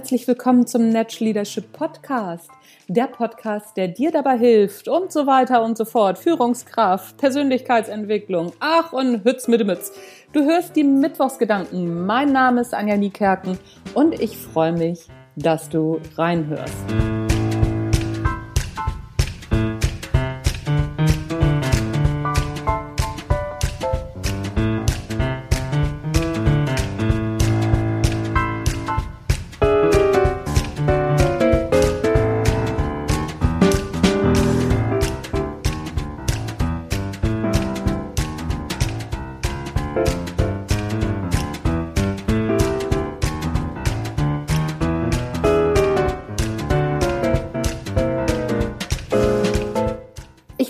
herzlich willkommen zum Natural Leadership Podcast. Der Podcast, der dir dabei hilft und so weiter und so fort. Führungskraft, Persönlichkeitsentwicklung, ach und Hütz mit Mütz. Du hörst die Mittwochsgedanken. Mein Name ist Anja Niekerken und ich freue mich, dass du reinhörst.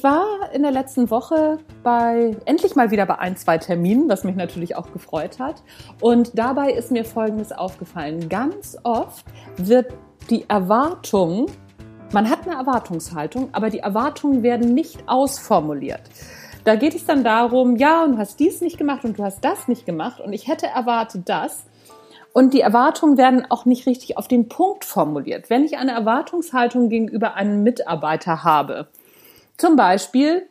Ich war in der letzten Woche bei, endlich mal wieder bei ein, zwei Terminen, was mich natürlich auch gefreut hat. Und dabei ist mir Folgendes aufgefallen. Ganz oft wird die Erwartung, man hat eine Erwartungshaltung, aber die Erwartungen werden nicht ausformuliert. Da geht es dann darum, ja, und du hast dies nicht gemacht und du hast das nicht gemacht und ich hätte erwartet das. Und die Erwartungen werden auch nicht richtig auf den Punkt formuliert. Wenn ich eine Erwartungshaltung gegenüber einem Mitarbeiter habe, zum Beispiel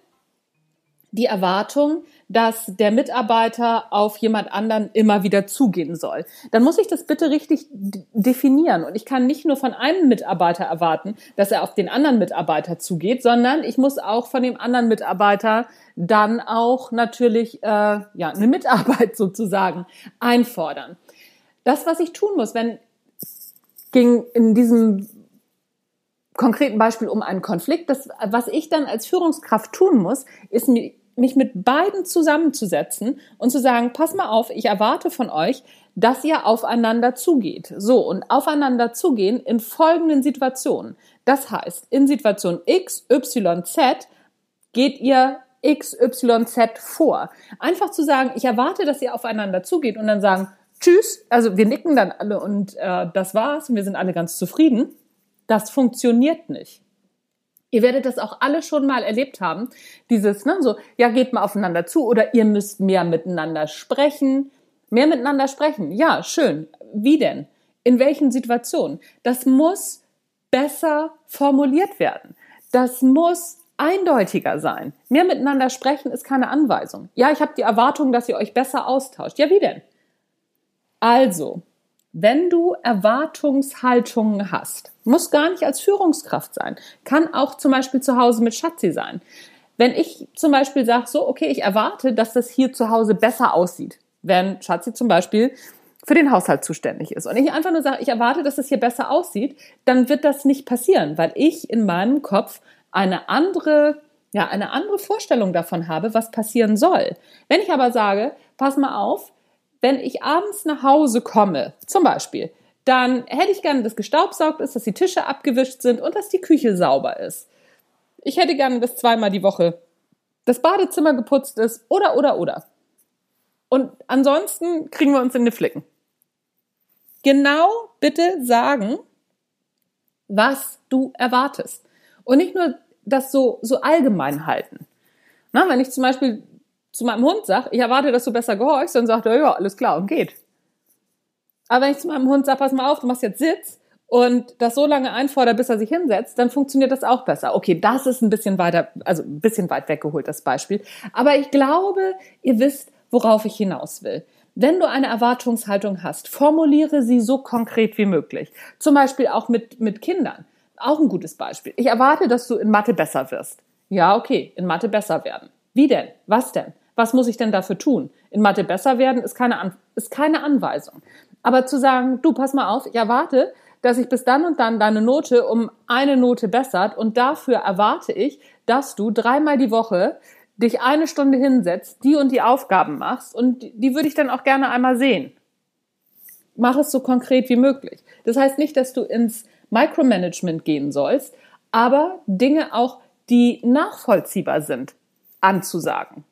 die Erwartung, dass der Mitarbeiter auf jemand anderen immer wieder zugehen soll. Dann muss ich das bitte richtig definieren. Und ich kann nicht nur von einem Mitarbeiter erwarten, dass er auf den anderen Mitarbeiter zugeht, sondern ich muss auch von dem anderen Mitarbeiter dann auch natürlich äh, ja eine Mitarbeit sozusagen einfordern. Das, was ich tun muss, wenn ging in diesem konkreten Beispiel um einen Konflikt. Das, was ich dann als Führungskraft tun muss, ist mich mit beiden zusammenzusetzen und zu sagen, pass mal auf, ich erwarte von euch, dass ihr aufeinander zugeht. So, und aufeinander zugehen in folgenden Situationen. Das heißt, in Situation X, Y, Z geht ihr X, Y, Z vor. Einfach zu sagen, ich erwarte, dass ihr aufeinander zugeht und dann sagen, tschüss, also wir nicken dann alle und äh, das war's und wir sind alle ganz zufrieden das funktioniert nicht. Ihr werdet das auch alle schon mal erlebt haben. Dieses, ne, so, ja, geht mal aufeinander zu oder ihr müsst mehr miteinander sprechen. Mehr miteinander sprechen. Ja, schön. Wie denn? In welchen Situationen? Das muss besser formuliert werden. Das muss eindeutiger sein. Mehr miteinander sprechen ist keine Anweisung. Ja, ich habe die Erwartung, dass ihr euch besser austauscht. Ja, wie denn? Also, wenn du Erwartungshaltungen hast, muss gar nicht als Führungskraft sein, kann auch zum Beispiel zu Hause mit Schatzi sein. Wenn ich zum Beispiel sage, so, okay, ich erwarte, dass das hier zu Hause besser aussieht, wenn Schatzi zum Beispiel für den Haushalt zuständig ist und ich einfach nur sage, ich erwarte, dass es hier besser aussieht, dann wird das nicht passieren, weil ich in meinem Kopf eine andere ja, eine andere Vorstellung davon habe, was passieren soll. Wenn ich aber sage, pass mal auf, wenn ich abends nach Hause komme, zum Beispiel, dann hätte ich gerne, dass gestaubsaugt ist, dass die Tische abgewischt sind und dass die Küche sauber ist. Ich hätte gerne, dass zweimal die Woche das Badezimmer geputzt ist oder, oder, oder. Und ansonsten kriegen wir uns in die Flicken. Genau bitte sagen, was du erwartest. Und nicht nur das so, so allgemein halten. Na, wenn ich zum Beispiel zu meinem Hund sage, ich erwarte, dass du besser gehorchst, dann sagt er, ja, alles klar und geht. Aber wenn ich zu meinem Hund sage, pass mal auf, du machst jetzt Sitz und das so lange einfordert, bis er sich hinsetzt, dann funktioniert das auch besser. Okay, das ist ein bisschen weiter, also ein bisschen weit weggeholt, das Beispiel. Aber ich glaube, ihr wisst, worauf ich hinaus will. Wenn du eine Erwartungshaltung hast, formuliere sie so konkret wie möglich. Zum Beispiel auch mit, mit Kindern. Auch ein gutes Beispiel. Ich erwarte, dass du in Mathe besser wirst. Ja, okay, in Mathe besser werden. Wie denn? Was denn? Was muss ich denn dafür tun? In Mathe besser werden ist keine, An ist keine Anweisung. Aber zu sagen, du, pass mal auf, ich erwarte, dass ich bis dann und dann deine Note um eine Note bessert und dafür erwarte ich, dass du dreimal die Woche dich eine Stunde hinsetzt, die und die Aufgaben machst und die würde ich dann auch gerne einmal sehen. Mach es so konkret wie möglich. Das heißt nicht, dass du ins Micromanagement gehen sollst, aber Dinge auch, die nachvollziehbar sind, anzusagen.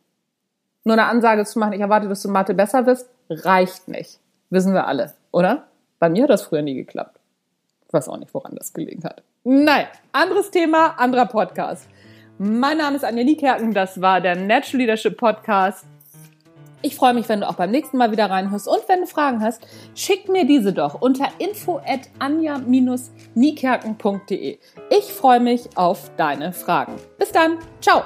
Nur eine Ansage zu machen, ich erwarte, dass du Mathe besser wirst, reicht nicht. Wissen wir alle, oder? Bei mir hat das früher nie geklappt. Ich weiß auch nicht, woran das gelegen hat. Nein, anderes Thema, anderer Podcast. Mein Name ist Anja Niekerken, das war der Natural Leadership Podcast. Ich freue mich, wenn du auch beim nächsten Mal wieder reinhörst. Und wenn du Fragen hast, schick mir diese doch unter info at anja-niekerken.de. Ich freue mich auf deine Fragen. Bis dann. Ciao.